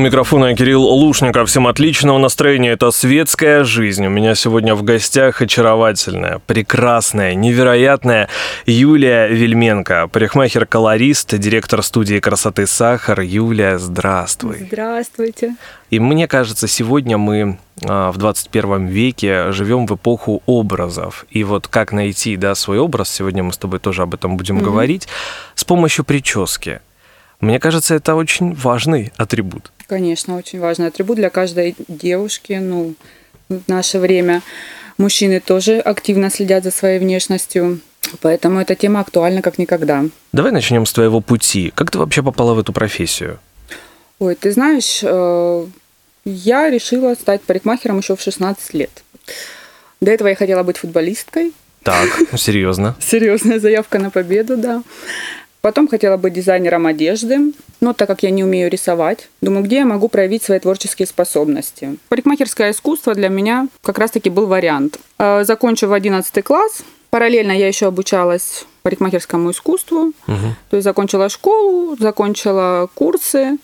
У микрофона Кирилл Лушников. Всем отличного настроения. Это «Светская жизнь». У меня сегодня в гостях очаровательная, прекрасная, невероятная Юлия Вельменко, парикмахер-колорист, директор студии красоты «Сахар». Юлия, здравствуй. Здравствуйте. И мне кажется, сегодня мы а, в 21 веке живем в эпоху образов. И вот как найти да, свой образ, сегодня мы с тобой тоже об этом будем mm-hmm. говорить, с помощью прически. Мне кажется, это очень важный атрибут. Конечно, очень важный атрибут для каждой девушки. Ну, в наше время мужчины тоже активно следят за своей внешностью. Поэтому эта тема актуальна как никогда. Давай начнем с твоего пути. Как ты вообще попала в эту профессию? Ой, ты знаешь, э, я решила стать парикмахером еще в 16 лет. До этого я хотела быть футболисткой. Так, серьезно? Серьезная заявка на победу, да. Потом хотела быть дизайнером одежды, но так как я не умею рисовать, думаю, где я могу проявить свои творческие способности. Парикмахерское искусство для меня как раз-таки был вариант. Э, закончив 11 класс, параллельно я еще обучалась парикмахерскому искусству, угу. то есть закончила школу, закончила курсы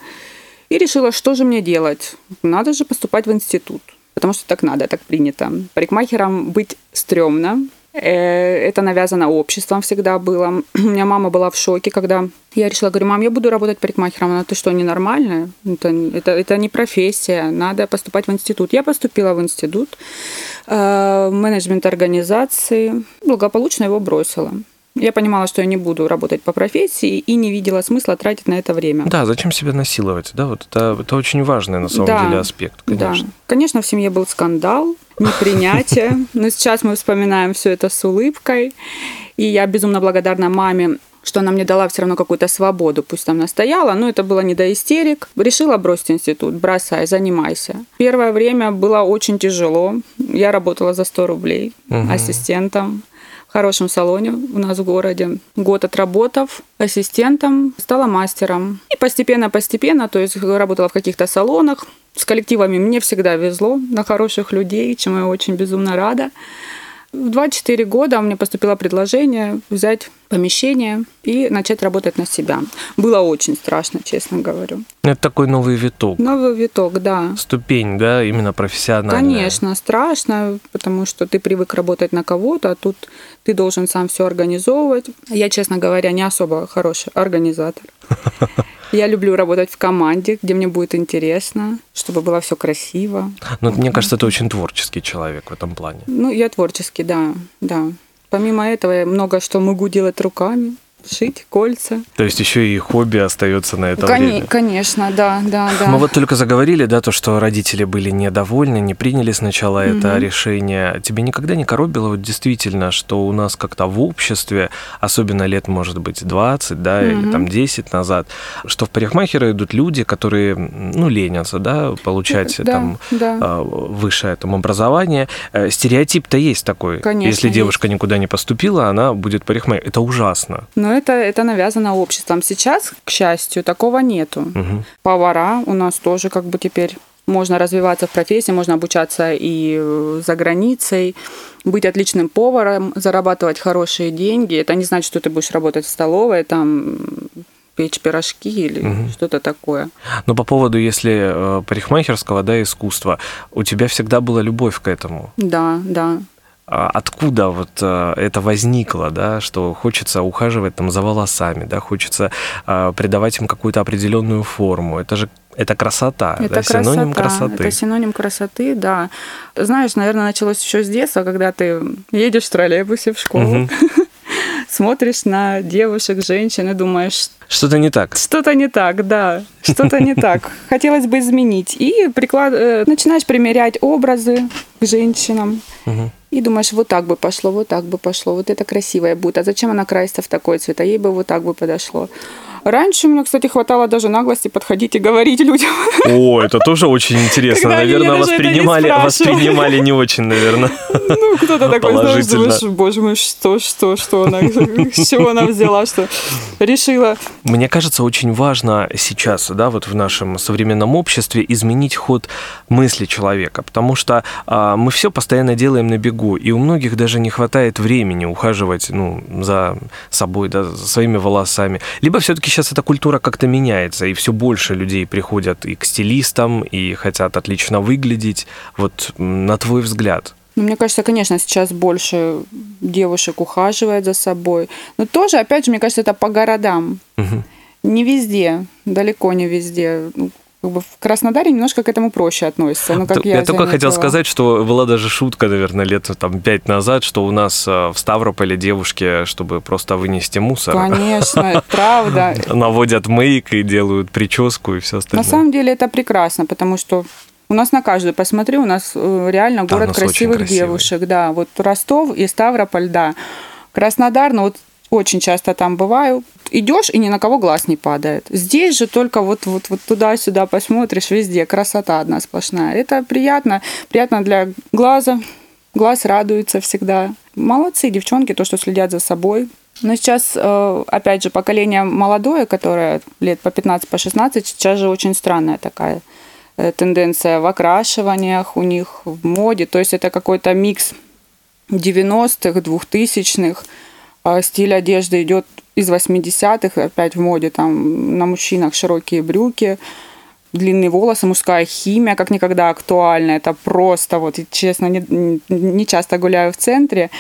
и решила, что же мне делать. Надо же поступать в институт, потому что так надо, так принято. Парикмахером быть стрёмно, это навязано обществом всегда было. У меня мама была в шоке, когда я решила, говорю, мам, я буду работать парикмахером. Она, ты что, ненормальная? Это, это, это не профессия, надо поступать в институт. Я поступила в институт, э, менеджмент организации, благополучно его бросила. Я понимала, что я не буду работать по профессии и не видела смысла тратить на это время. Да, зачем себя насиловать? Да, вот это, это очень важный на самом да, деле аспект, конечно. Да. Конечно, в семье был скандал, непринятие, но сейчас мы вспоминаем все это с улыбкой. И я безумно благодарна маме, что она мне дала все равно какую-то свободу, пусть там настояла, но это было не до истерик. Решила бросить институт, бросай, занимайся. Первое время было очень тяжело. Я работала за 100 рублей угу. ассистентом хорошем салоне у нас в городе. Год отработав ассистентом, стала мастером. И постепенно-постепенно, то есть работала в каких-то салонах. С коллективами мне всегда везло на хороших людей, чему я очень безумно рада. В 24 года мне поступило предложение взять помещение и начать работать на себя. Было очень страшно, честно говорю. Это такой новый виток. Новый виток, да. Ступень, да, именно профессиональная. Конечно, страшно, потому что ты привык работать на кого-то, а тут ты должен сам все организовывать. Я, честно говоря, не особо хороший организатор. Я люблю работать в команде, где мне будет интересно, чтобы было все красиво. Ну, мне кажется, ты очень творческий человек в этом плане. Ну, я творческий, да, да. Помимо этого, я много что могу делать руками шить кольца. То есть еще и хобби остается на это Кон- время. Конечно, да, да, да. Мы вот только заговорили, да, то, что родители были недовольны, не приняли сначала угу. это решение. Тебе никогда не коробило вот действительно, что у нас как-то в обществе, особенно лет, может быть, 20, да, угу. или там 10 назад, что в парикмахеры идут люди, которые, ну, ленятся, да, получать да, там да. А, высшее там образование. Э, стереотип-то есть такой. Конечно, Если девушка есть. никуда не поступила, она будет парикмахером. Это ужасно. Но это, это навязано обществом. Сейчас, к счастью, такого нету. Угу. Повара у нас тоже как бы теперь можно развиваться в профессии, можно обучаться и э, за границей, быть отличным поваром, зарабатывать хорошие деньги. Это не значит, что ты будешь работать в столовой, там печь пирожки или угу. что-то такое. Но по поводу, если э, парикмахерского, да, искусства, у тебя всегда была любовь к этому? Да, да. А откуда вот э, это возникло, да, что хочется ухаживать там за волосами, да, хочется э, придавать им какую-то определенную форму. Это же это красота, это да, красота, синоним красоты. Это синоним красоты, да. Знаешь, наверное, началось еще с детства, когда ты едешь в троллейбусе в школу, угу. смотришь на девушек, женщин и думаешь... Что-то не так. Что-то не так, да. Что-то не так. Хотелось бы изменить. И приклад... Э, начинаешь примерять образы к женщинам. Угу. И думаешь, вот так бы пошло, вот так бы пошло, вот это красивое будет. А зачем она красится в такой цвет? А ей бы вот так бы подошло. Раньше мне, кстати, хватало даже наглости подходить и говорить людям. О, это тоже очень интересно. Наверное, воспринимали, не воспринимали не очень, наверное. Ну, кто-то такой, знаешь, думаешь, боже мой, что, что, что она, с чего она взяла, что решила. Мне кажется, очень важно сейчас, да, вот в нашем современном обществе изменить ход мысли человека, потому что а, мы все постоянно делаем на бегу, и у многих даже не хватает времени ухаживать, ну, за собой, да, за своими волосами. Либо все-таки сейчас эта культура как-то меняется, и все больше людей приходят и к стилистам, и хотят отлично выглядеть. Вот на твой взгляд, ну, мне кажется, конечно, сейчас больше девушек ухаживает за собой. Но тоже, опять же, мне кажется, это по городам. Угу. Не везде, далеко не везде. Как бы в Краснодаре немножко к этому проще относятся. Ну, как я, я только хотел сказать, что была даже шутка, наверное, лет там пять назад, что у нас э, в Ставрополе девушки, чтобы просто вынести мусор. Конечно, правда. Наводят мейк и делают прическу и все остальное. На самом деле это прекрасно, потому что у нас на каждую, посмотри, у нас э, реально город да, красивых девушек, да. Вот Ростов и Ставрополь, да. Краснодар, ну вот очень часто там бываю. Идешь, и ни на кого глаз не падает. Здесь же только вот, вот, вот туда-сюда посмотришь, везде красота одна сплошная. Это приятно, приятно для глаза. Глаз радуется всегда. Молодцы девчонки, то, что следят за собой. Но сейчас, э, опять же, поколение молодое, которое лет по 15, по 16, сейчас же очень странная такая Э, тенденция в окрашиваниях у них, в моде. То есть это какой-то микс 90-х, 2000-х. А стиль одежды идет из 80-х, опять в моде, там на мужчинах широкие брюки, длинные волосы, мужская химия, как никогда актуальна. Это просто, вот, честно, не, не часто гуляю в центре.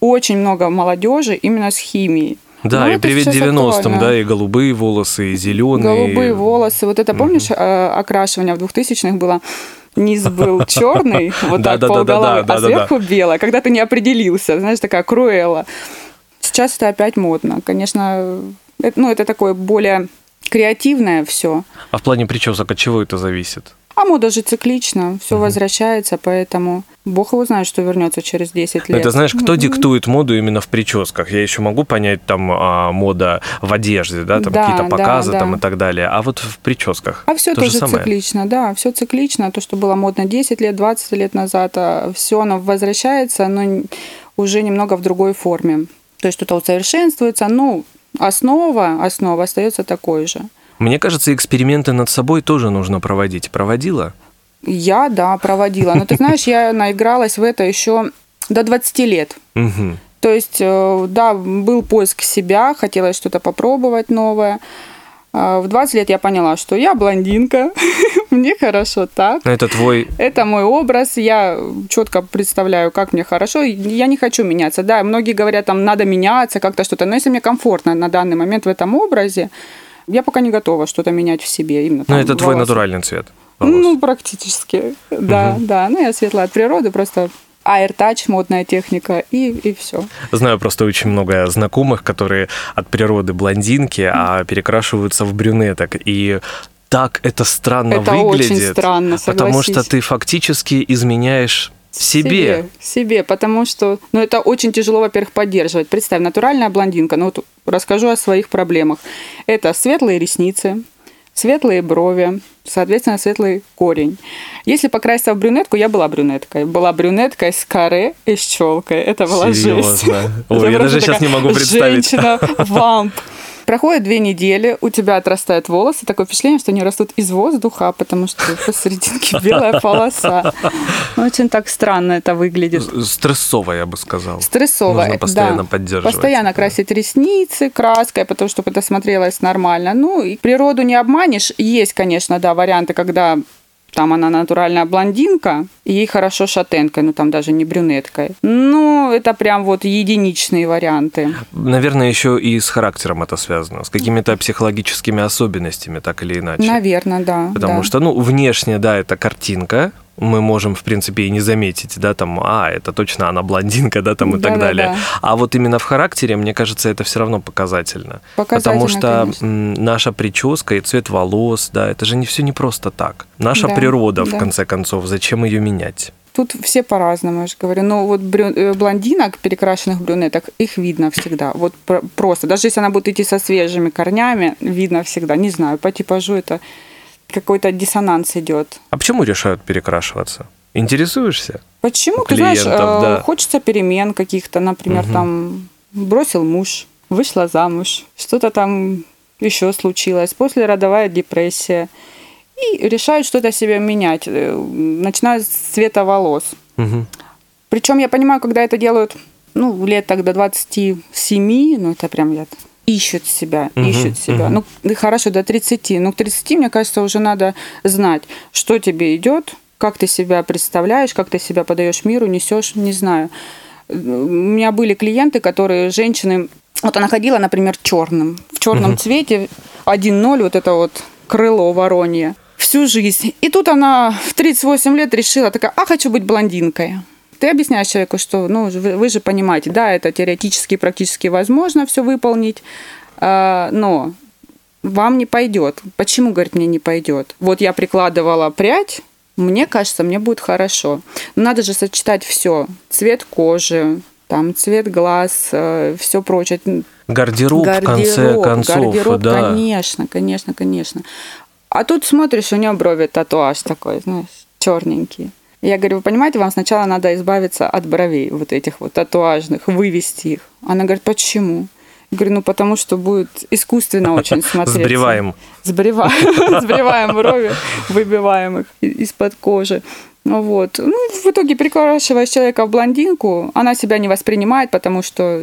Очень много молодежи именно с химией. Да, ну, и привет 90-м, да, и голубые волосы, и зеленые. Голубые волосы. Вот это, помнишь, угу. окрашивание в 2000-х было низ был черный, вот так полголовы, а сверху белое, когда ты не определился, знаешь, такая круэла. Сейчас это опять модно. Конечно, ну, это такое более креативное все. А в плане причесок от чего это зависит? А мода же циклична, все угу. возвращается, поэтому Бог его знает, что вернется через 10 лет. Это знаешь, кто диктует моду именно в прическах? Я еще могу понять там а, мода в одежде, да, там да, какие-то показы да, да. там и так далее. А вот в прическах. А все то тоже циклично, да, все циклично. То, что было модно 10 лет, 20 лет назад, а все оно возвращается, но уже немного в другой форме. То есть что-то усовершенствуется, ну, основа, основа остается такой же. Мне кажется, эксперименты над собой тоже нужно проводить. Проводила? Я, да, проводила. Но ты знаешь, я наигралась в это еще до 20 лет. Угу. То есть, э, да, был поиск себя, хотелось что-то попробовать новое. А в 20 лет я поняла, что я блондинка, мне хорошо так. Это твой... Это мой образ, я четко представляю, как мне хорошо, я не хочу меняться. Да, многие говорят, там, надо меняться, как-то что-то, но если мне комфортно на данный момент в этом образе, я пока не готова что-то менять в себе. Именно Но это твой натуральный цвет? Волос. Ну, практически, да, угу. да. Ну, я светлая от природы, просто AirTouch, модная техника, и, и все. Знаю просто очень много знакомых, которые от природы блондинки, а перекрашиваются в брюнеток. И так это странно это выглядит. очень странно, согласись. Потому что ты фактически изменяешь себе. себе. Себе, потому что, ну, это очень тяжело, во-первых, поддерживать. Представь, натуральная блондинка, ну, вот расскажу о своих проблемах. Это светлые ресницы, светлые брови, соответственно, светлый корень. Если покраситься в брюнетку, я была брюнеткой. Была брюнеткой с каре и с челкой. Это была Серьезно? жесть. Ой, я даже сейчас не могу представить. Женщина-вамп. Проходит две недели, у тебя отрастают волосы, такое впечатление, что они растут из воздуха, потому что посерединке белая полоса. Очень так странно это выглядит. Стрессово, я бы сказал. Стрессово, Нужно постоянно да. поддерживать. Постоянно красить ресницы краской, потому что это смотрелось нормально. Ну, и природу не обманешь. Есть, конечно, да, варианты, когда там она натуральная блондинка, и ей хорошо шатенкой, ну там даже не брюнеткой. Ну, это прям вот единичные варианты. Наверное, еще и с характером это связано, с какими-то психологическими особенностями, так или иначе. Наверное, да. Потому да. что, ну, внешне, да, это картинка, мы можем, в принципе, и не заметить, да, там, а, это точно она блондинка, да, там и да, так да, далее. Да. А вот именно в характере, мне кажется, это все равно показательно. Показательно, Потому что конечно. наша прическа и цвет волос, да, это же не все не просто так. Наша да, природа, да. в конце концов, зачем ее менять? Тут все по-разному, я же говорю. Но вот брю... Э, блондинок, перекрашенных брюнеток, их видно всегда. Вот просто. Даже если она будет идти со свежими корнями, видно всегда. Не знаю, по типажу это какой-то диссонанс идет. А почему решают перекрашиваться? Интересуешься? Почему? Ты знаешь, э, да. хочется перемен каких-то, например, угу. там бросил муж, вышла замуж, что-то там еще случилось, после родовая депрессия. И решают что-то себе менять, э, начиная с цвета волос. Угу. Причем я понимаю, когда это делают, ну, лет так до 27, ну, это прям я ищут себя, угу, ищут себя. Угу. Ну, хорошо, до 30. Ну, к 30, мне кажется, уже надо знать, что тебе идет, как ты себя представляешь, как ты себя подаешь миру, несешь, не знаю. У меня были клиенты, которые женщины, вот она ходила, например, черным, в черном угу. цвете, 1-0, вот это вот крыло воронье всю жизнь. И тут она в 38 лет решила такая, а хочу быть блондинкой. Ты объясняешь человеку, что, ну, вы, вы же понимаете, да, это теоретически, практически возможно все выполнить, э, но вам не пойдет. Почему, говорит, мне не пойдет? Вот я прикладывала прядь, мне кажется, мне будет хорошо. Но надо же сочетать все. Цвет кожи, там цвет глаз, э, все прочее. Гардероб, гардероб в конце концов. Гардероб, да. конечно, конечно, конечно. А тут смотришь, у нее брови татуаж такой, знаешь, черненький. Я говорю, вы понимаете, вам сначала надо избавиться от бровей вот этих вот татуажных, вывести их. Она говорит, почему? Я говорю, ну потому что будет искусственно очень смотреться. Сбриваем. Сбриваем. Сбриваем брови, выбиваем их из-под кожи. Вот. Ну, в итоге перекрашиваешь человека в блондинку, она себя не воспринимает, потому что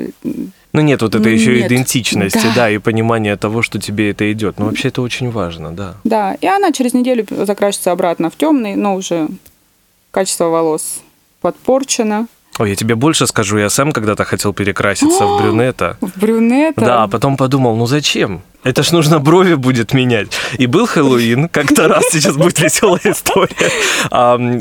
ну нет, вот это ну, еще нет. идентичности, да. да, и понимание того, что тебе это идет. Но ну, вообще это очень важно, да. Да, и она через неделю закрасится обратно в темный, но уже качество волос подпорчено. Ой, я тебе больше скажу, я сам когда-то хотел перекраситься в брюнета. В брюнета? Да, а потом подумал, ну зачем? Это ж нужно брови будет менять. И был Хэллоуин, как-то раз сейчас будет веселая история.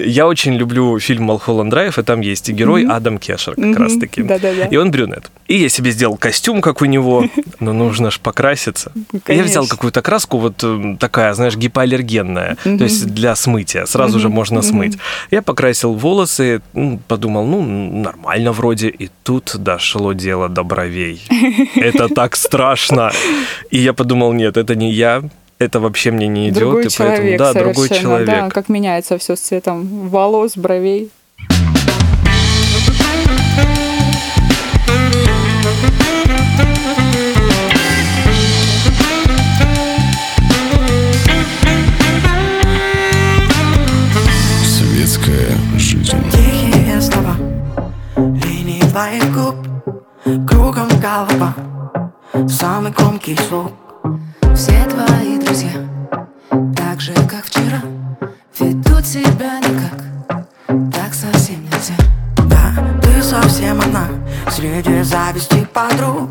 Я очень люблю фильм «Малхолланд Драйв», и там есть и герой Адам Кешер как раз-таки. И он брюнет. И я себе сделал костюм, как у него, но нужно ж покраситься. Я взял какую-то краску, вот э, такая, знаешь, гипоаллергенная, то есть для смытия, сразу же можно смыть. Я покрасил волосы, подумал, ну, нормально вроде, и тут дошло дело до бровей. Это так страшно. И я подумал, нет, это не я, это вообще мне не идет. Другой и человек поэтому, да, другой человек. Да, как меняется все с цветом волос, бровей. Светская жизнь. Тихие слова, линии твоих губ, кругом голова Самый громкий звук. Все твои друзья Так же, как вчера Ведут себя никак. Так совсем нельзя. Да, ты совсем одна Среди зависти подруг.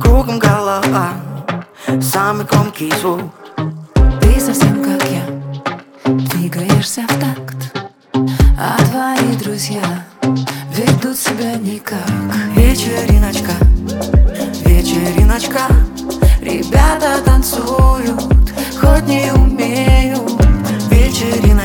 Кругом голова Самый громкий звук. Ты совсем как я Двигаешься в такт. А твои друзья Ведут себя никак. Вечериночка вечериночка. Ребята танцуют, хоть не умеют. Вечериночка,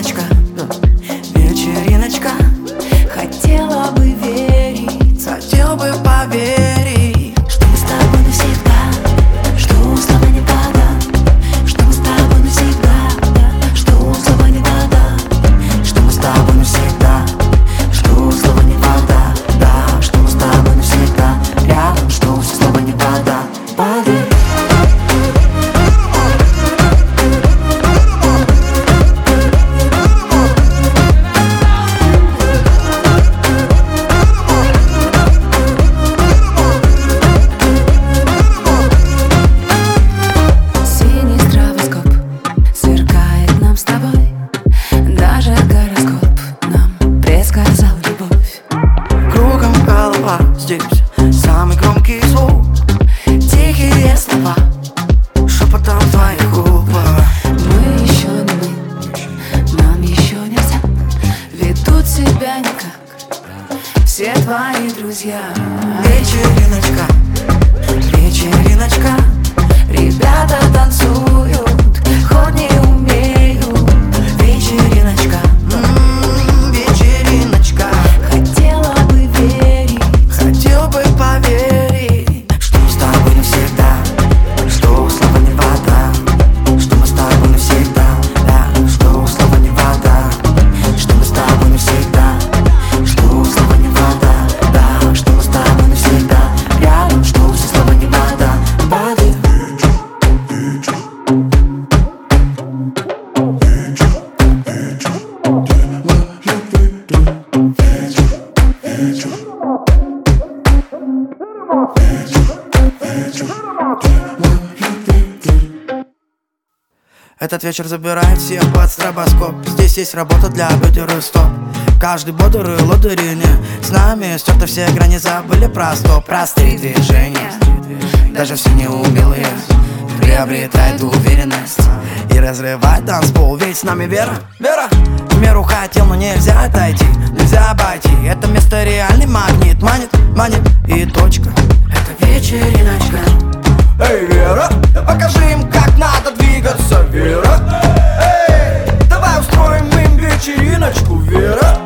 вечер забирает всех под стробоскоп. Здесь есть работа для бедеры стоп. Каждый бодрый лодырине С нами стерты все грани Забыли про стоп. Простые движения Даже все неумелые. Приобретает уверенность И разрывает танцпол. Ведь с нами вера, вера. В меру хотел, но нельзя отойти Нельзя обойти. Это место реальный магнит Манит, манит. И точка. Это вечериночка Эй, Вера, покажи им, как надо двигаться, Вера. Эй, давай устроим им вечериночку, Вера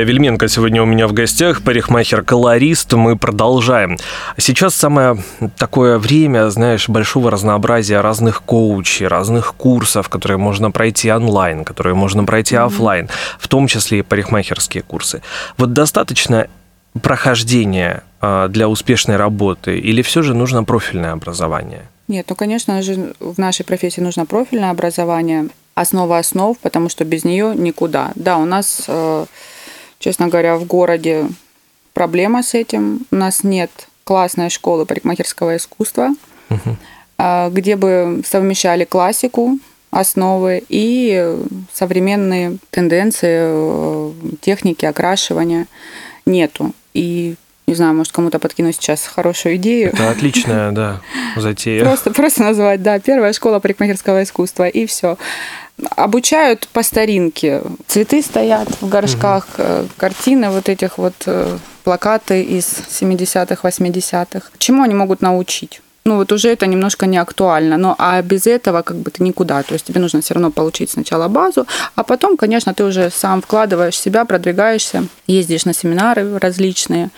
Юлия Вельменко сегодня у меня в гостях, парикмахер-колорист. Мы продолжаем. Сейчас самое такое время, знаешь, большого разнообразия разных коучей, разных курсов, которые можно пройти онлайн, которые можно пройти офлайн, в том числе и парикмахерские курсы. Вот достаточно прохождения а, для успешной работы или все же нужно профильное образование? Нет, ну, конечно же, в нашей профессии нужно профильное образование, основа основ, потому что без нее никуда. Да, у нас, э, честно говоря, в городе проблема с этим. У нас нет классной школы парикмахерского искусства, а, где бы совмещали классику, основы и современные тенденции э, техники окрашивания нету. И не знаю, может, кому-то подкину сейчас хорошую идею. Это отличная, да, затея. Просто, просто назвать, да, первая школа парикмахерского искусства, и все. Обучают по старинке. Цветы стоят в горшках, э, картины вот этих вот э, плакаты из 70-х, 80-х. Чему они могут научить? Ну вот уже это немножко не актуально, но а без этого как бы ты никуда. То есть тебе нужно все равно получить сначала базу, а потом, конечно, ты уже сам вкладываешь себя, продвигаешься, ездишь на семинары различные,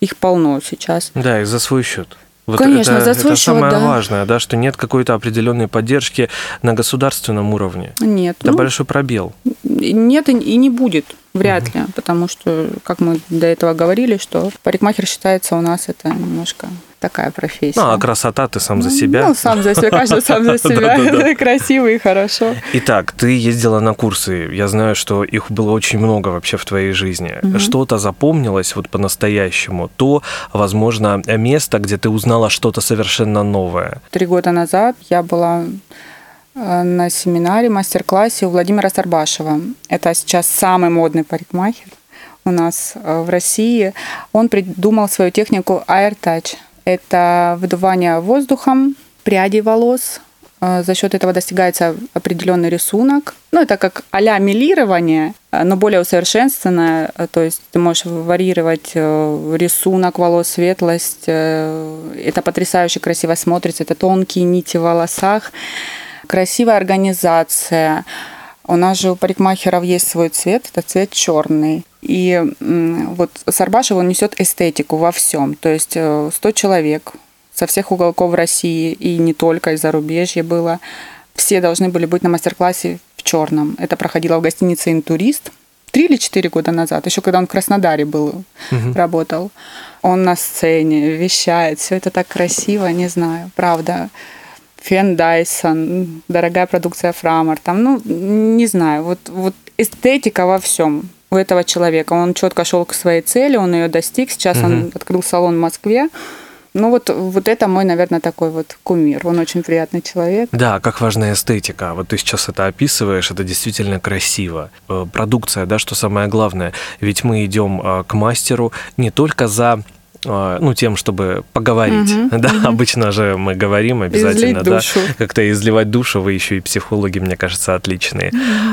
их полно сейчас. Да, и за свой счет. Вот Конечно, это, за свой это счет, самое да. важное, да, что нет какой-то определенной поддержки на государственном уровне. Нет, Это ну, большой пробел. нет и и не будет, вряд ли, потому что, как мы до этого говорили, что парикмахер считается у нас это немножко такая профессия. Ну, а красота ты сам за себя. Ну, сам за себя, каждый сам за себя. Красивый и хорошо. Итак, ты ездила на курсы. Я знаю, что их было очень много вообще в твоей жизни. Что-то запомнилось вот по-настоящему. То, возможно, место, где ты узнала что-то совершенно новое. Три года назад я была э, на семинаре, мастер-классе у Владимира Сарбашева. Это сейчас самый модный парикмахер у нас э, в России. Он придумал свою технику Air Touch. Это выдувание воздухом прядей волос. Э, За счет этого достигается определенный рисунок. Ну, это как а-ля милирование, э, но более усовершенствованное. Э, То есть ты можешь варьировать рисунок волос, светлость. Это потрясающе красиво смотрится. Это тонкие нити в волосах. Красивая организация. У нас же у парикмахеров есть свой цвет, это цвет черный. И вот Сарбашев, он несет эстетику во всем. То есть э, 100 человек со всех уголков России и не только из зарубежья было. Все должны были быть на мастер-классе в черном. Это проходило в гостинице «Интурист» три или четыре года назад, еще когда он в Краснодаре был, работал. Он на сцене вещает, все это так красиво, не знаю, правда. Фен Дайсон, дорогая продукция Фрамар, там, ну, не знаю, вот, вот эстетика во всем у этого человека. Он четко шел к своей цели, он ее достиг. Сейчас он открыл салон в Москве. Ну вот, вот это мой, наверное, такой вот кумир. Он очень приятный человек. Да, как важна эстетика. Вот ты сейчас это описываешь, это действительно красиво. Э, Продукция, да, что самое главное. Ведь мы идем э, к мастеру не только за ну, тем, чтобы поговорить. Мгм, да, мгм. обычно же мы говорим обязательно, да, как-то изливать душу, вы еще и психологи, мне кажется, отличные.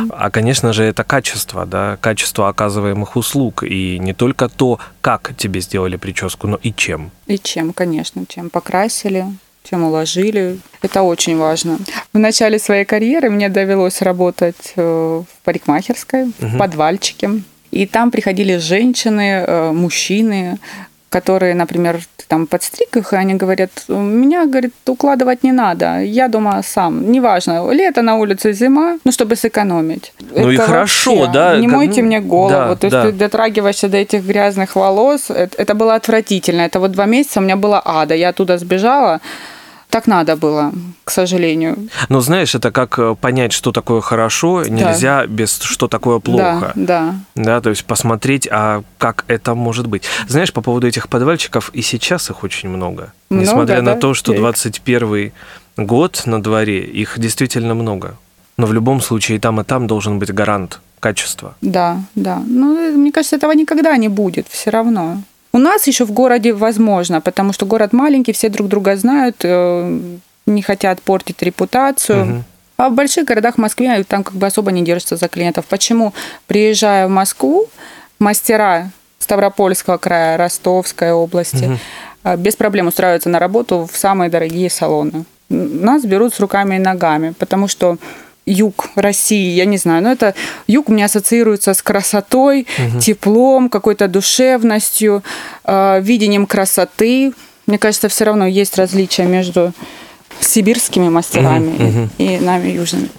А, конечно же, это качество, да, качество оказываемых услуг, и не только то, как тебе сделали прическу, но и чем. И чем, конечно, чем покрасили, чем уложили. Это очень важно. В начале своей карьеры мне довелось работать э, в парикмахерской, в подвальчике. И там приходили женщины, э, мужчины, которые, например, там подстриг их, и они говорят, меня, говорит, укладывать не надо, я дома сам, неважно, лето на улице, зима, ну, чтобы сэкономить. Ну и хорошо, да, Не мойте ну, мне голову, да, то есть да. ты дотрагиваешься до этих грязных волос, это, это было отвратительно, это вот два месяца у меня было ада, я оттуда сбежала, так надо было, к сожалению. Но знаешь, это как э, понять, что такое хорошо, нельзя без что такое плохо. Да, да. Да, то есть посмотреть, а как это может быть. Знаешь, по поводу этих подвальчиков, и сейчас их очень много. Много, Несмотря на да? то, что Я их- 21 год на дворе, их действительно много. Но в любом случае и там, и там должен быть гарант качества. Да, да. Ну, мне кажется, этого никогда не будет, все равно. У нас еще в городе возможно, потому что город маленький, все друг друга знают, э, не хотят портить репутацию. Мгм. А в больших городах Москве там как бы особо не держатся за клиентов. Почему? Приезжая в Москву, мастера Ставропольского края, Ростовской области э, без проблем устраиваются на работу в самые дорогие салоны. Нас берут с руками и ногами, потому что юг России, я не знаю, но это юг меня ассоциируется с красотой, теплом, какой-то душевностью, э, видением красоты. Мне кажется, все равно есть различия между сибирскими мастерами Мгм, мгм. и нами южными.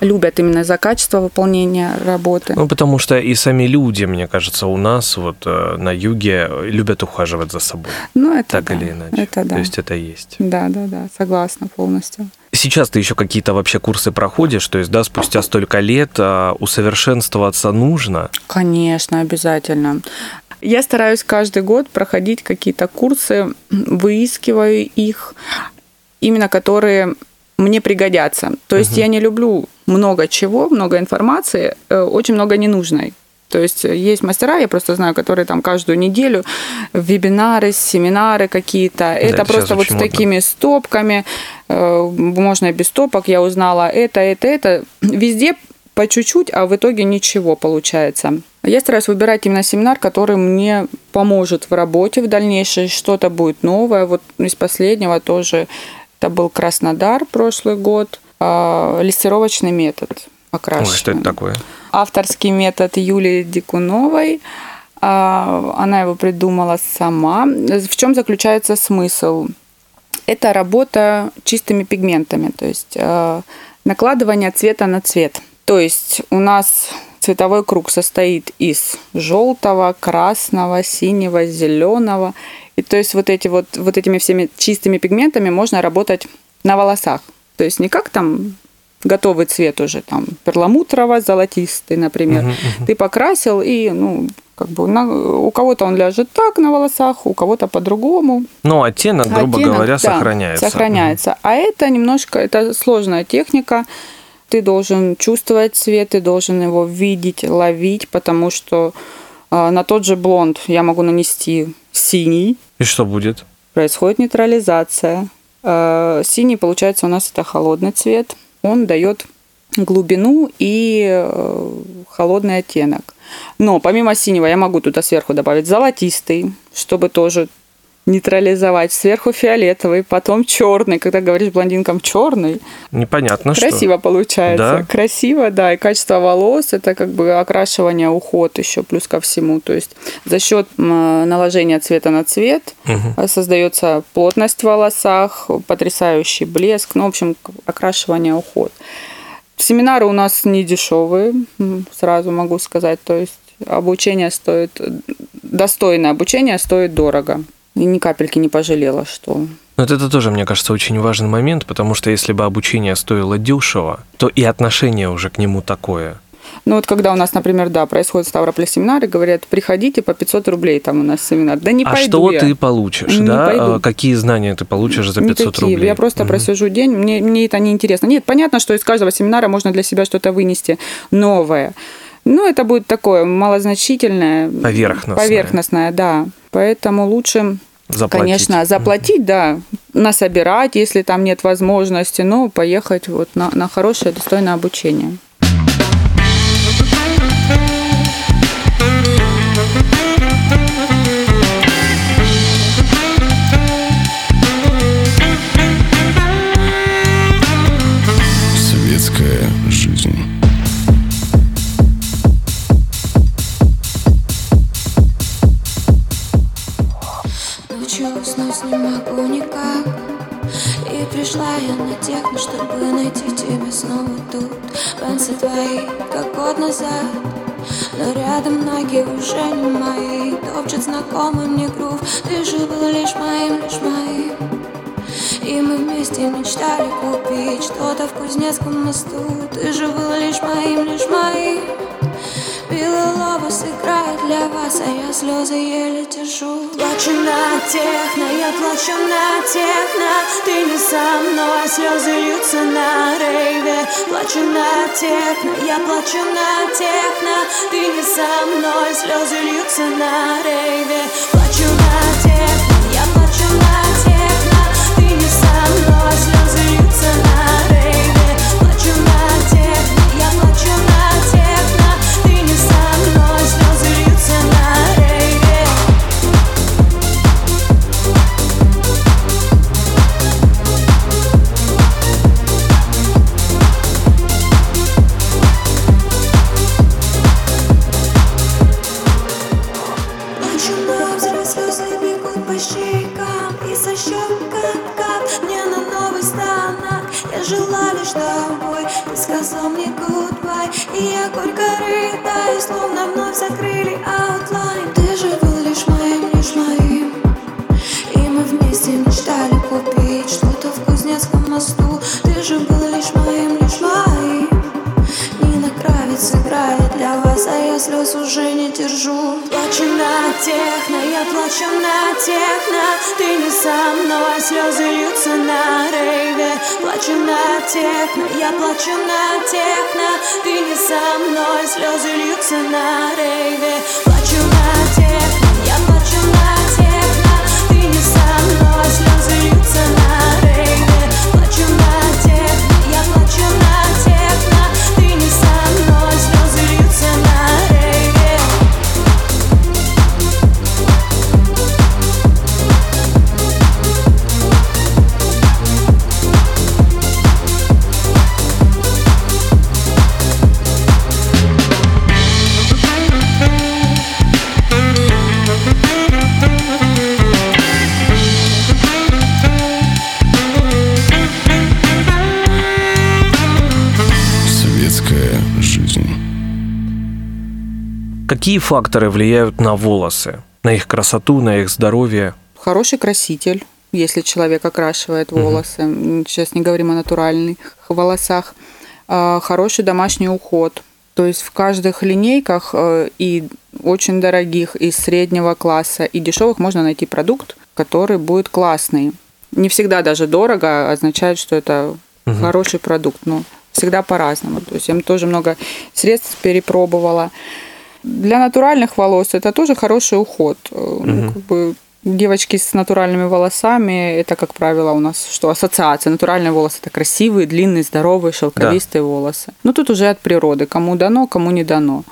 Любят именно за качество выполнения работы. Ну, потому что и сами люди, мне кажется, у нас вот э, на юге любят ухаживать за собой. Ну, это Так да, или иначе. Это да. То есть это есть. Да, да, да, согласна полностью. Сейчас ты еще какие-то вообще курсы проходишь, то есть, да, спустя столько лет а, усовершенствоваться нужно. Конечно, обязательно. Я стараюсь каждый год проходить какие-то курсы, выискиваю их, именно которые мне пригодятся. То есть я не люблю много чего, много информации, э, очень много ненужной. То есть э, есть мастера, я просто знаю, которые там каждую неделю вебинары, семинары какие-то. это это просто вот с очень модно. такими стопками, э, можно и без стопок, я узнала это, это, это. Везде по чуть-чуть, а в итоге ничего получается. Я стараюсь выбирать именно семинар, который мне поможет в работе в дальнейшей, что-то будет новое. Вот из последнего тоже это был Краснодар прошлый год, а, лессировочный метод Ой, окрашивания что это такое? Авторский метод Юлии Дикуновой. А, Она его придумала сама. В чем заключается смысл? Это работа чистыми пигментами, то есть э, накладывание цвета на цвет. То есть у нас цветовой круг состоит из желтого, красного, синего, зеленого. И то есть вот, эти вот, вот этими всеми чистыми пигментами можно работать на волосах. То есть не как там готовый цвет уже, там перламутрово-золотистый, например. Мгм, мгм. Ты покрасил, и, ну, как бы на- у кого-то он ляжет так на волосах, у кого-то по-другому. Ну, оттенок, грубо Оттенок, говоря, да, сохраняется. Сохраняется. А это немножко, это сложная техника. Ты должен чувствовать цвет, ты должен его видеть, ловить, потому что а, на тот же блонд я могу нанести синий, И что будет? происходит нейтрализация. Э, Синий, получается, у нас это холодный цвет. Он дает глубину и э, холодный оттенок. Но помимо синего я могу туда сверху добавить золотистый, чтобы тоже нейтрализовать. Сверху фиолетовый, потом черный. Когда говоришь блондинкам черный, Непонятно что. красиво получается. Да? Красиво, да. И качество волос это как бы окрашивание, уход еще плюс ко всему. То есть за счет наложения цвета на цвет Мгм. а, создается плотность в волосах, потрясающий блеск. Ну, в общем, окрашивание, уход. Семинары у нас не дешевые, сразу могу сказать. То есть обучение стоит, достойное обучение стоит дорого. И ни капельки не пожалела, что вот это тоже, мне кажется, очень важный момент, потому что если бы обучение стоило дешево, то и отношение уже к нему такое. Ну вот когда у нас, например, да, происходит в Ставрополе семинары, говорят, приходите по 500 рублей, там у нас семинар. Да не а пойду что я. ты получишь, Не да? пойду. А Какие знания ты получишь за 500 Никакие. рублей? Я просто Мгм. просижу день, мне, мне это не интересно. Нет, понятно, что из каждого семинара можно для себя что-то вынести новое. Но это будет такое малозначительное. Поверхностное. Поверхностное, да. Поэтому лучше, Заплатить. конечно, заплатить, да, насобирать, если там нет возможности, но поехать вот на, на хорошее, достойное обучение. Твои, как год назад. Но рядом ноги уже не мои Топчет знакомый мне грув. Ты же был лишь моим, лишь моим. И мы вместе мечтали купить Что-то в Кузнецком мосту. Ты же был лишь моим, лишь моим Белый лобос играет для вас, а я слезы еле держу Плачу на техно, я плачу на техно. Ты не со мной, слезы льются на рейве. Плачу на техно, я плачу на техно. Ты не со мной, слезы льются на рейве. Плачу на техно, я плачу на техно, я плачу на техно. Ты не со мной, слезы льются на рейве Какие факторы влияют на волосы? На их красоту, на их здоровье? Хороший краситель, если человек окрашивает волосы. М, Сейчас не говорим о натуральных волосах. А, Хороший домашний уход. То есть в каждых линейках э, и очень дорогих, и среднего класса, и дешевых можно найти продукт, который будет классный. Не всегда даже дорого означает, что это хороший продукт. Но всегда по-разному. То есть я тоже много средств перепробовала. Для натуральных волос это тоже хороший уход. Э, ну, как бы девочки с натуральными волосами, это, как правило, у нас что, ассоциация. Натуральные волосы – это красивые, длинные, здоровые, шелковистые волосы. Ну, тут уже от природы. Кому дано, кому не дано.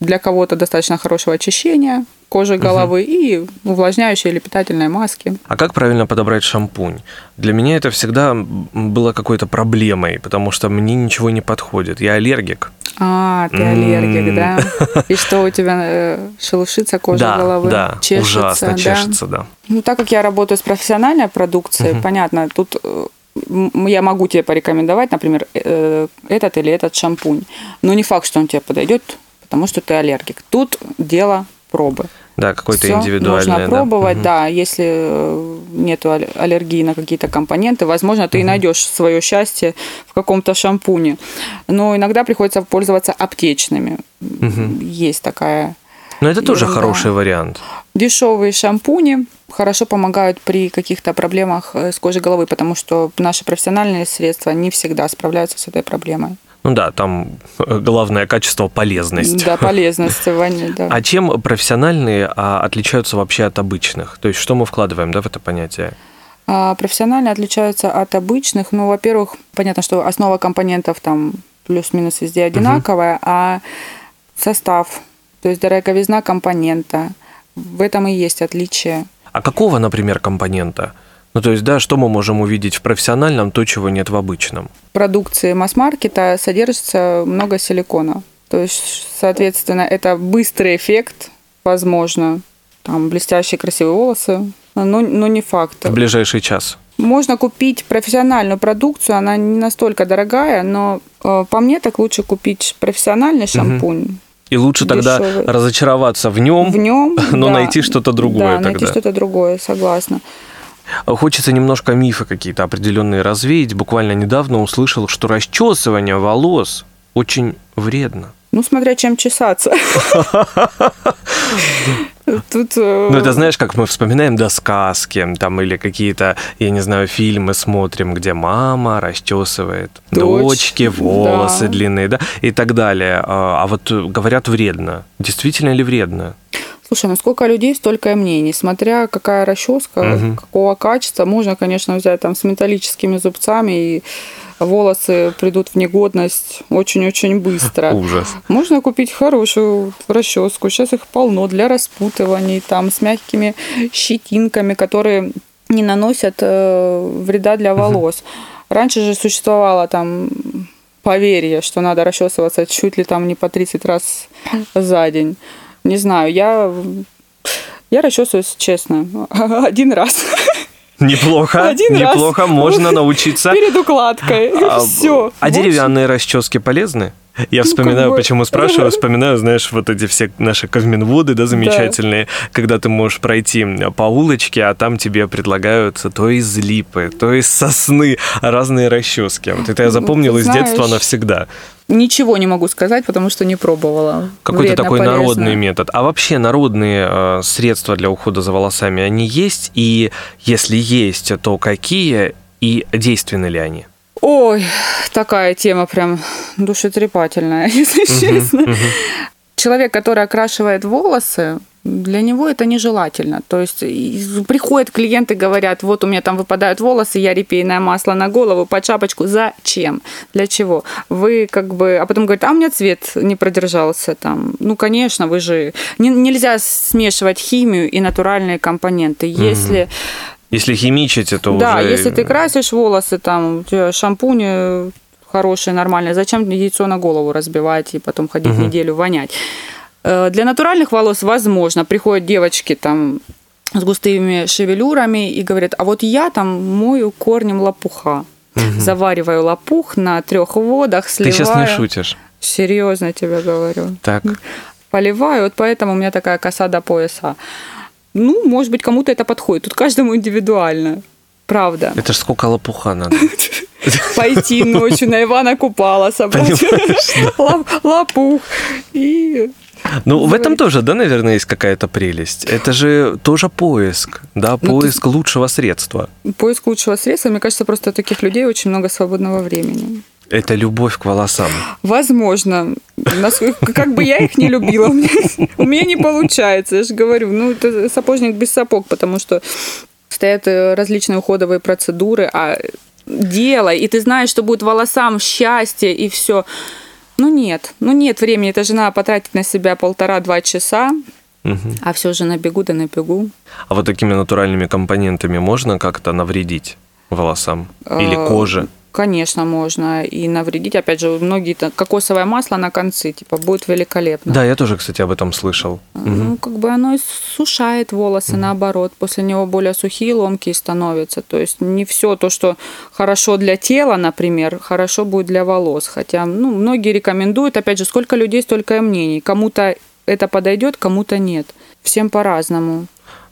Для кого-то достаточно хорошего очищения кожи головы и увлажняющие или питательные маски. А как правильно подобрать шампунь? Для меня это всегда было какой-то проблемой, потому что мне ничего не подходит. Я аллергик. А, ты аллергик, да? И что у тебя э, шелушится кожа да, головы? да, чешется, ужасно да? чешется, да. Ну, так как я работаю с профессиональной продукцией, понятно, тут э, я могу тебе порекомендовать, например, э, этот или этот шампунь. Но не факт, что он тебе подойдет, потому что ты аллергик. Тут дело пробы. Да, какой-то Всё индивидуальный. Да. пробовать, Мгм. да. Если э, нету ал- аллергии на какие-то компоненты, возможно, ты и найдешь свое счастье в каком-то шампуне. Но иногда приходится пользоваться аптечными. Есть такая Но это тоже ерунда. хороший вариант. Дешевые шампуни хорошо помогают при каких-то проблемах э, с кожей головы, потому что наши профессиональные средства не всегда справляются с этой проблемой. Ну да, там э, главное качество полезность. Да, полезность, Ваня, да. А чем профессиональные а, отличаются вообще от обычных? То есть что мы вкладываем да, в это понятие? А профессиональные отличаются от обычных. Ну, во-первых, понятно, что основа компонентов там плюс-минус везде одинаковая, а состав, то есть дороговизна компонента, в этом и есть отличие. А какого, например, компонента? Ну, то есть, да, что мы можем увидеть в профессиональном, то, чего нет в обычном? В продукции масс-маркета содержится много силикона. То есть, соответственно, это быстрый эффект, возможно, там блестящие красивые волосы, но, но не факт. В ближайший час. Можно купить профессиональную продукцию, она не настолько дорогая, но э, по мне так лучше купить профессиональный шампунь. И лучше тогда Дешёвый. разочароваться в нем, В нем, но найти что-то другое Да, найти тогда. что-то другое, согласна. Хочется немножко мифы какие-то определенные развеять. Буквально недавно услышал, что расчесывание волос очень вредно. Ну, смотря чем чесаться. Тут... э, Ну, это знаешь, как мы вспоминаем, да, сказки, там, или какие-то, я не знаю, фильмы смотрим, где мама расчесывает Дочь, дочке волосы да. длинные, да, и так далее. А а вот э, говорят, вредно. Действительно ли вредно? Слушай, ну сколько людей, столько и мнений. Смотря какая расческа, Мгм. какого качества, можно, конечно, взять там с металлическими зубцами, и волосы придут в негодность очень-очень быстро. Ужас. Можно купить хорошую расческу. Сейчас их полно для распутываний, там с мягкими щетинками, которые не наносят э, вреда для волос. Раньше же существовало там поверье, что надо расчесываться чуть ли там не по 30 раз за день. Не знаю, я я расчесываюсь честно один раз Неплохо, Один раз. неплохо, можно научиться. перед укладкой. А, Все. а деревянные расчески полезны? Я Ну, вспоминаю, как бы- почему спрашиваю, вспоминаю, знаешь, вот эти все наши ковменводы, да, замечательные, когда ты можешь пройти по улочке, а там тебе предлагают то из липы, то из сосны разные расчески. Вот это я Ну, запомнил ты из детства навсегда. Ничего не могу сказать, потому что не пробовала. Какой-то Вредно, такой полезно. народный метод. А вообще народные э, средства для ухода за волосами, они есть? И если есть, то какие? И действенны ли они? Ой, такая тема прям душетрепательная, если честно. Человек, который окрашивает волосы, для него это нежелательно. То есть приходят клиенты, говорят, вот у меня там выпадают волосы, я репейное масло на голову, под шапочку. Зачем? Для чего? Вы как бы... А потом говорят, а у меня цвет не продержался там. Ну, конечно, вы же... Не- нельзя смешивать химию и натуральные компоненты. Если Если химичить, то да, уже... если ты красишь волосы, там, у тебя шампунь хороший, нормальный, зачем яйцо на голову разбивать и потом ходить Мгм. неделю вонять? Э, Для натуральных волос возможно. Приходят девочки там с густыми шевелюрами и говорят, а вот я там мою корнем лопуха. Завариваю лопух на трех водах, Ты сливаю. сейчас не шутишь. Серьезно тебе говорю Так. поливаю, вот поэтому у меня такая коса до пояса. Ну, может быть, кому-то это подходит. Тут каждому индивидуально. Правда. Это ж сколько лопуха надо. Пойти ночью на Ивана Купала, собрать лопух. И Ну, в этом тоже, да, наверное, есть какая-то прелесть. Это же тоже поиск, да, Ну, ты- поиск лучшего средства. поиск лучшего средства, мне кажется, просто у таких людей очень много свободного времени. Это любовь к волосам. Возможно. Как бы я их не любила, у меня, у меня не получается. Я же говорю, ну, это сапожник без сапог, потому что стоят э, различные уходовые процедуры, а делай, и ты знаешь, что будет волосам счастье и все. Ну нет, ну нет времени, это же надо потратить на себя полтора-два часа, Мгм. а все же на бегу да на бегу. А вот такими натуральными компонентами можно как-то навредить волосам или Э, коже? Конечно, можно и навредить. Опять же, многие то кокосовое масло на концы, типа, будет великолепно. Да, я тоже, кстати, об этом слышал. Мгм. Ну, как бы оно и сушает волосы, наоборот. После него более сухие, ломкие становятся. То есть не все то, что хорошо для тела, например, хорошо будет для волос. Хотя, ну, многие рекомендуют, опять же, сколько людей, столько и мнений. Кому-то это подойдет, кому-то нет. Всем по-разному.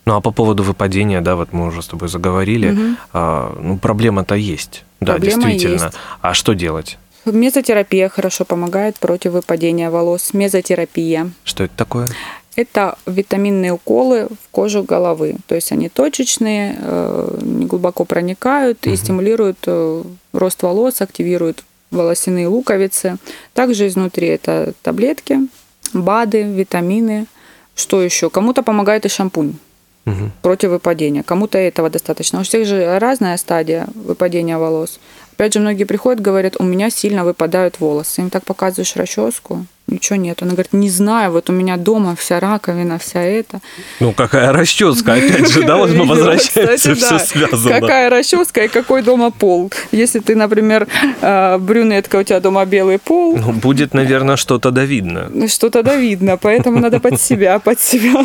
Ну, а по поводу выпадения, да, вот мы уже с тобой заговорили, а, ну, проблема-то есть. Да, Проблема действительно. есть. А что делать? Мезотерапия хорошо помогает против выпадения волос. Мезотерапия. Что это такое? Это витаминные уколы в кожу головы. То есть они точечные, э, глубоко проникают и стимулируют э, рост волос, активируют волосяные луковицы. Также изнутри это таблетки, БАДы, витамины. Что еще? Кому-то помогает и шампунь Мгм. против выпадения. Кому-то этого достаточно. У всех же разная стадия выпадения волос. Опять же, многие приходят, говорят, у меня сильно выпадают волосы. Им так показываешь расческу, ничего нет. Она говорит, не знаю, вот у меня дома вся раковина, вся это. Ну, какая расческа, опять же, да, вот мы возвращаемся, все да. связано. Какая расческа и какой дома пол. Если ты, например, э, брюнетка, у тебя дома белый пол, Ну, будет, наверное, что-то да видно. ну, что тогда видно, поэтому надо под себя, под себя,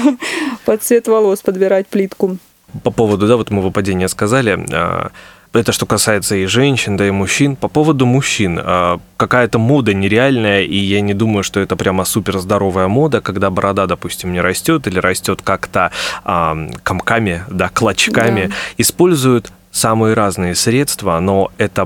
под цвет волос подбирать плитку. по поводу, да, вот мы выпадение сказали, а, это что касается и женщин, да и мужчин. По поводу мужчин, а, какая-то мода нереальная, и я не думаю, что это прямо супер здоровая мода, когда борода, допустим, не растет или растет как-то а, комками, да, клочками, да. используют самые разные средства, но эта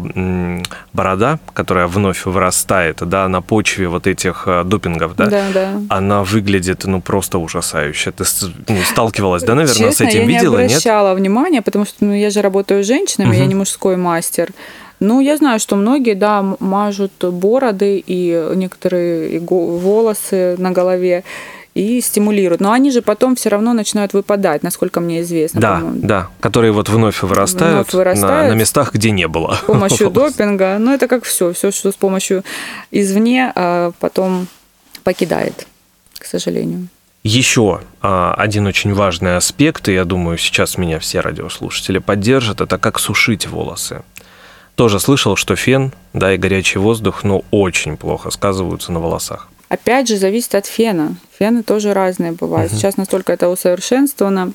борода, которая вновь вырастает, да, на почве вот этих э, допингов, да, да, да. она выглядит, ну, просто ужасающе. Ты ну, сталкивалась, да, наверное, Честно, с этим? я Видела, не обращала нет? внимания, потому что ну, я же работаю с женщинами, угу. я не мужской мастер. Ну, я знаю, что многие, да, мажут бороды и некоторые волосы на голове и стимулируют. Но они же потом все равно начинают выпадать, насколько мне известно. Да, да, которые вот вновь вырастают, вновь вырастают на, на местах, где не было. С помощью допинга. Ну, это как все, все, что с помощью извне, а потом покидает, к сожалению. Еще а, один очень важный аспект, и я думаю, сейчас меня все радиослушатели поддержат, это как сушить волосы. Тоже слышал, что фен, да, и горячий воздух, ну, очень плохо сказываются на волосах. Опять же, зависит от фена. Фены тоже разные бывают. Угу. Сейчас настолько это усовершенствовано.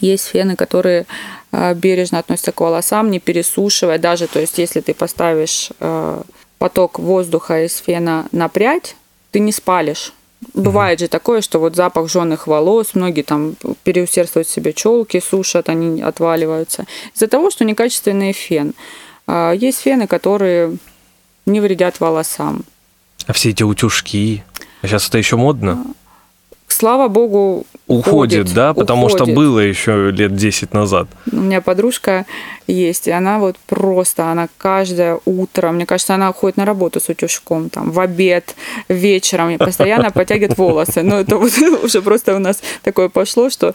Есть фены, которые а, бережно относятся к волосам, не пересушивая. Даже, то есть, если ты поставишь а, поток воздуха из фена на прядь, ты не спалишь. Бывает же такое, что вот запах жженых волос, многие там переусердствуют себе челки, сушат, они отваливаются. Из-за того, что некачественный фен. А, есть фены, которые не вредят волосам. А все эти утюжки, а сейчас это еще модно? Слава богу, уходит, уходит да, потому уходит. что было еще лет 10 назад. У меня подружка есть, и она вот просто, она каждое утро, мне кажется, она ходит на работу с утюжком, там, в обед, вечером, и постоянно потягивает волосы. Но это вот уже просто у нас такое пошло, что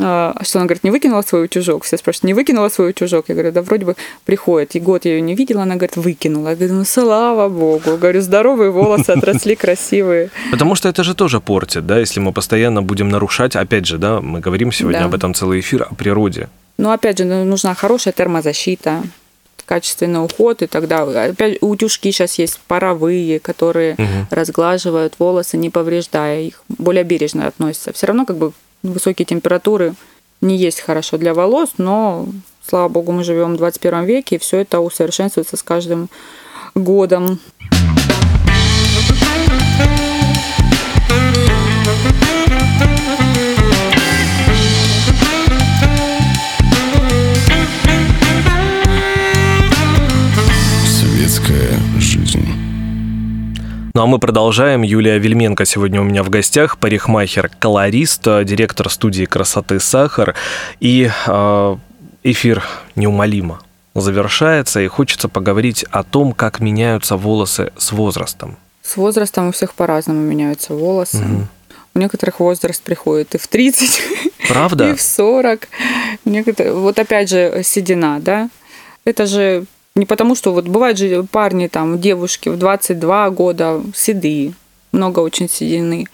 а, что она говорит, не выкинула свой утюжок. Все спрашивают, не выкинула свой утюжок? Я говорю, да вроде бы приходит. И год я ее не видела, она говорит, выкинула. Я говорю, ну слава богу. Говорю, здоровые волосы отросли, красивые. Потому что это же тоже портит, да, если мы постоянно будем нарушать, опять же, да, мы говорим сегодня да. об этом целый эфир, о природе. Ну, опять же, ну, нужна хорошая термозащита, качественный уход, и тогда опять утюжки сейчас есть паровые, которые угу. разглаживают волосы, не повреждая их, более бережно относятся. Все равно как бы высокие температуры не есть хорошо для волос, но, слава богу, мы живем в 21 веке, и все это усовершенствуется с каждым годом. Ну а мы продолжаем. Юлия Вельменко сегодня у меня в гостях, парикмахер, колорист, директор студии красоты «Сахар». И э, эфир неумолимо завершается, и хочется поговорить о том, как меняются волосы с возрастом. С возрастом у всех по-разному меняются волосы. Угу. У некоторых возраст приходит и в 30, Правда? и в 40. Некоторые... Вот опять же седина, да? Это же не потому, что вот бывают же парни, там, девушки в 22 года седые, много очень седины,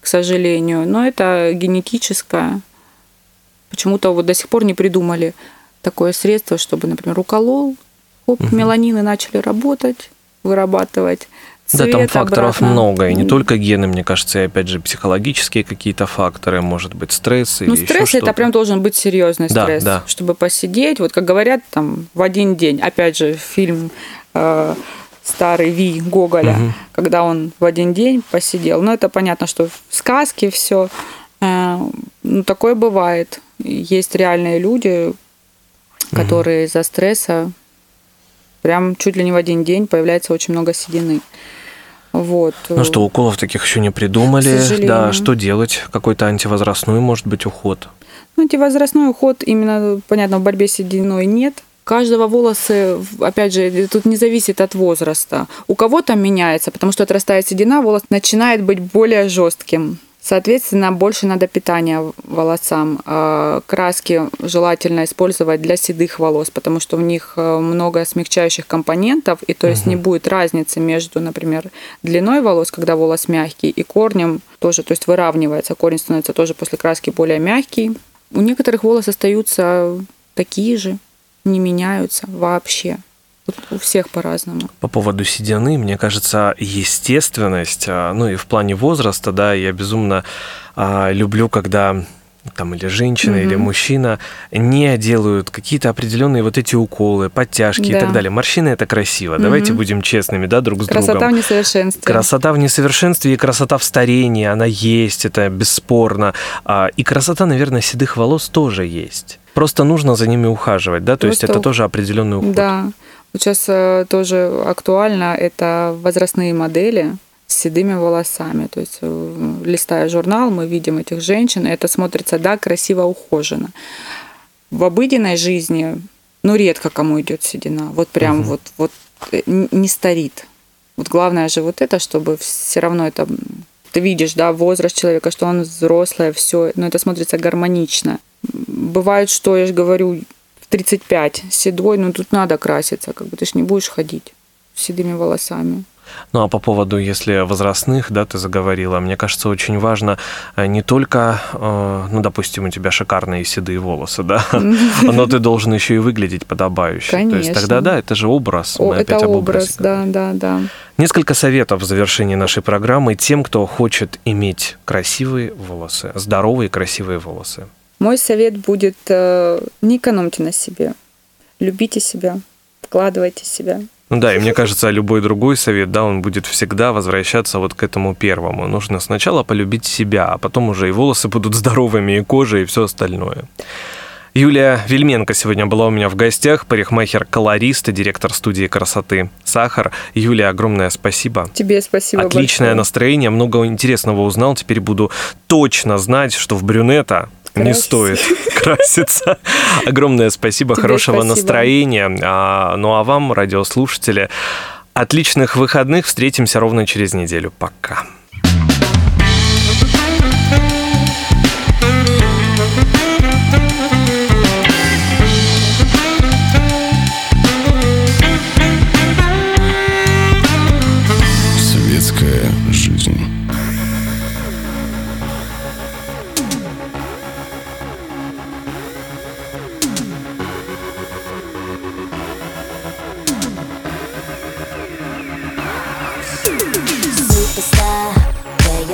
к сожалению. Но это генетическое. Почему-то вот до сих пор не придумали такое средство, чтобы, например, уколол, оп, угу. меланины начали работать, вырабатывать да, там факторов обратно. много, и не только гены, мне кажется, и опять же психологические какие-то факторы, может быть, стресс ну, или стресс это прям должен быть серьезный стресс, да, чтобы посидеть, вот как говорят, там в один день, опять же, фильм э, старый Ви Гоголя, угу. когда он в один день посидел, ну это понятно, что в сказке все, э, ну такое бывает, есть реальные люди, которые угу. из-за стресса прям чуть ли не в один день появляется очень много седины. Вот. Ну что, уколов таких еще не придумали. Да, что делать? Какой-то антивозрастной, может быть, уход? Ну, антивозрастной уход именно, понятно, в борьбе с сединой нет. Каждого волосы, опять же, тут не зависит от возраста. У кого-то меняется, потому что отрастает седина, волос начинает быть более жестким. Соответственно, больше надо питания волосам. А, краски желательно использовать для седых волос, потому что в них э, много смягчающих компонентов, и то есть угу. не будет разницы между, например, длиной волос, когда волос мягкий, и корнем тоже, то есть выравнивается. Корень становится тоже после краски более мягкий. У некоторых волосы остаются такие же, не меняются вообще. У всех по-разному. По поводу седины, мне кажется, естественность, а, ну и в плане возраста, да, я безумно а, люблю, когда там или женщина, или мужчина не делают какие-то определенные вот эти уколы, подтяжки и Да. так далее. Морщины это красиво. Давайте будем честными, да, друг с Красота в другом. несовершенстве. Красота в несовершенстве и красота в старении, она есть, это бесспорно. А, И красота, наверное, седых волос тоже есть. Просто нужно за ними ухаживать, да, то есть Просто это тоже определенный уход. Да. Вот сейчас э, тоже актуально это возрастные модели с седыми волосами. То есть, э, листая журнал, мы видим этих женщин, и это смотрится, да, красиво ухоженно. В обыденной жизни, ну, редко кому идет седина. Вот прям вот, вот э, не старит. Вот главное же вот это, чтобы все равно это ты видишь, да, возраст человека, что он взрослый, все, но это смотрится гармонично. Бывает, что я же говорю, 35 седой, ну тут надо краситься, как бы ты ж не будешь ходить с седыми волосами. Ну а по поводу, если возрастных, да, ты заговорила, мне кажется, очень важно э, не только, э, ну, допустим, у тебя шикарные седые волосы, да, но ты должен еще и выглядеть подобающе. То есть Конечно. тогда, да, это же образ. О, мы опять это об образ, да, да, да. Несколько советов в завершении нашей программы тем, кто хочет иметь красивые волосы, здоровые красивые волосы. Мой совет будет, э, не экономьте на себе. Любите себя, вкладывайте себя. Ну да, и мне кажется, любой другой совет, да, он будет всегда возвращаться вот к этому первому. Нужно сначала полюбить себя, а потом уже и волосы будут здоровыми, и кожа, и все остальное. Юлия Вельменко сегодня была у меня в гостях, парикмахер-колорист и директор студии красоты «Сахар». Юлия, огромное спасибо. Тебе спасибо Отличное большое. настроение, много интересного узнал. Теперь буду точно знать, что в брюнета не стоит краситься. Огромное спасибо, Тебе хорошего спасибо. настроения. А, ну а вам, радиослушатели, отличных выходных. Встретимся ровно через неделю. Пока.